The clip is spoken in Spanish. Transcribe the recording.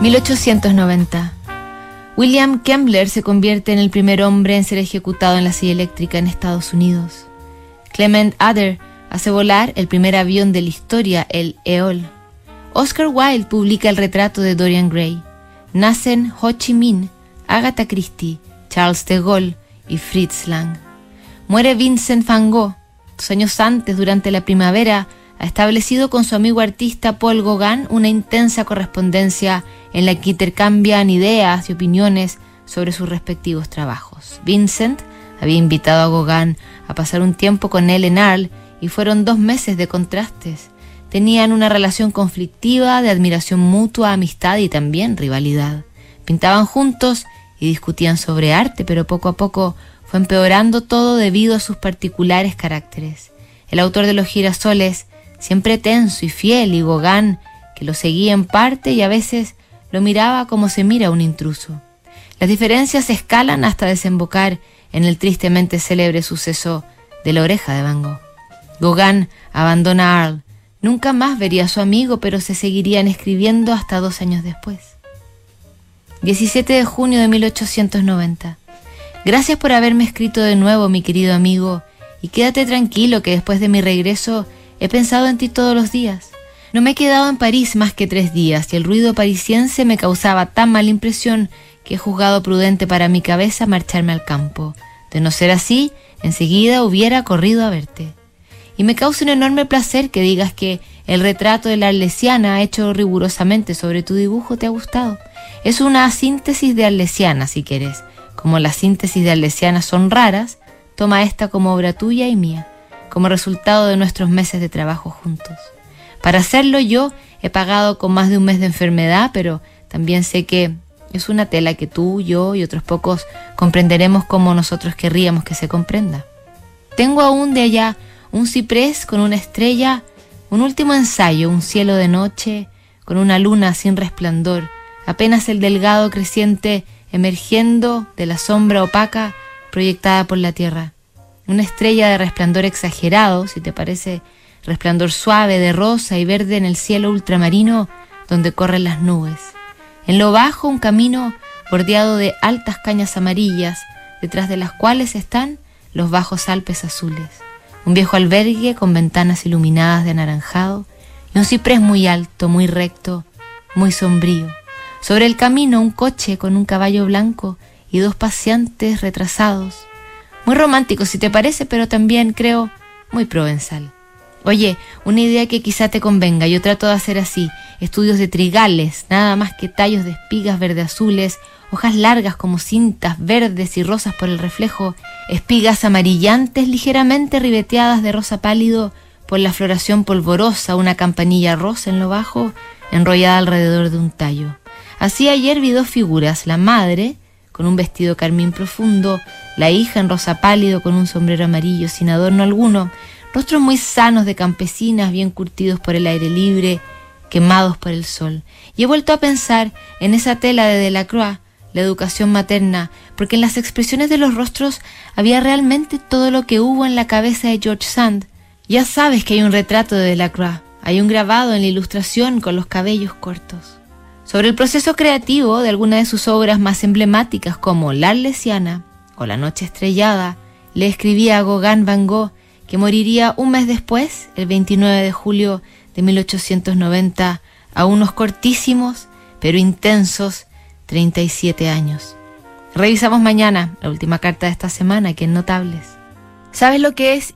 1890. William Kembler se convierte en el primer hombre en ser ejecutado en la silla eléctrica en Estados Unidos. Clement Adder hace volar el primer avión de la historia, el EOL. Oscar Wilde publica el retrato de Dorian Gray. Nacen Ho Chi Minh, Agatha Christie, Charles de Gaulle y Fritz Lang. Muere Vincent van Gogh. Dos años antes, durante la primavera, ha establecido con su amigo artista Paul Gauguin una intensa correspondencia en la que intercambian ideas y opiniones sobre sus respectivos trabajos. Vincent había invitado a Gauguin a pasar un tiempo con él en Arles y fueron dos meses de contrastes. Tenían una relación conflictiva de admiración mutua, amistad y también rivalidad. Pintaban juntos y discutían sobre arte, pero poco a poco fue empeorando todo debido a sus particulares caracteres. El autor de los girasoles, siempre tenso y fiel, y Gauguin, que lo seguía en parte y a veces lo miraba como se mira a un intruso. Las diferencias escalan hasta desembocar en el tristemente célebre suceso de la oreja de Van Gogh. Gauguin abandona Arles. Nunca más vería a su amigo, pero se seguirían escribiendo hasta dos años después. 17 de junio de 1890. Gracias por haberme escrito de nuevo, mi querido amigo, y quédate tranquilo que después de mi regreso he pensado en ti todos los días. No me he quedado en París más que tres días y el ruido parisiense me causaba tan mala impresión que he juzgado prudente para mi cabeza marcharme al campo. De no ser así, enseguida hubiera corrido a verte. Y me causa un enorme placer que digas que el retrato de la Arlesiana hecho rigurosamente sobre tu dibujo te ha gustado. Es una síntesis de Arlesiana, si quieres. Como las síntesis de Arlesiana son raras, toma esta como obra tuya y mía, como resultado de nuestros meses de trabajo juntos. Para hacerlo yo he pagado con más de un mes de enfermedad, pero también sé que es una tela que tú, yo y otros pocos comprenderemos como nosotros querríamos que se comprenda. Tengo aún de allá un ciprés con una estrella, un último ensayo, un cielo de noche, con una luna sin resplandor, apenas el delgado creciente emergiendo de la sombra opaca proyectada por la tierra. Una estrella de resplandor exagerado, si te parece resplandor suave de rosa y verde en el cielo ultramarino donde corren las nubes. En lo bajo un camino bordeado de altas cañas amarillas, detrás de las cuales están los bajos Alpes azules. Un viejo albergue con ventanas iluminadas de anaranjado y un ciprés muy alto, muy recto, muy sombrío. Sobre el camino un coche con un caballo blanco y dos paseantes retrasados. Muy romántico si te parece, pero también creo muy provenzal. Oye, una idea que quizá te convenga, yo trato de hacer así, estudios de trigales, nada más que tallos de espigas verde azules, hojas largas como cintas verdes y rosas por el reflejo, espigas amarillantes ligeramente ribeteadas de rosa pálido por la floración polvorosa, una campanilla rosa en lo bajo, enrollada alrededor de un tallo. Así ayer vi dos figuras, la madre, con un vestido carmín profundo, la hija en rosa pálido con un sombrero amarillo sin adorno alguno, rostros muy sanos de campesinas, bien curtidos por el aire libre, quemados por el sol. Y he vuelto a pensar en esa tela de Delacroix, la educación materna, porque en las expresiones de los rostros había realmente todo lo que hubo en la cabeza de George Sand. Ya sabes que hay un retrato de Delacroix, hay un grabado en la ilustración con los cabellos cortos. Sobre el proceso creativo de alguna de sus obras más emblemáticas como La Arlesiana o La Noche Estrellada, le escribía a Gauguin Van Gogh que moriría un mes después, el 29 de julio de 1890, a unos cortísimos pero intensos 37 años. Revisamos mañana la última carta de esta semana, que es Notables. ¿Sabes lo que es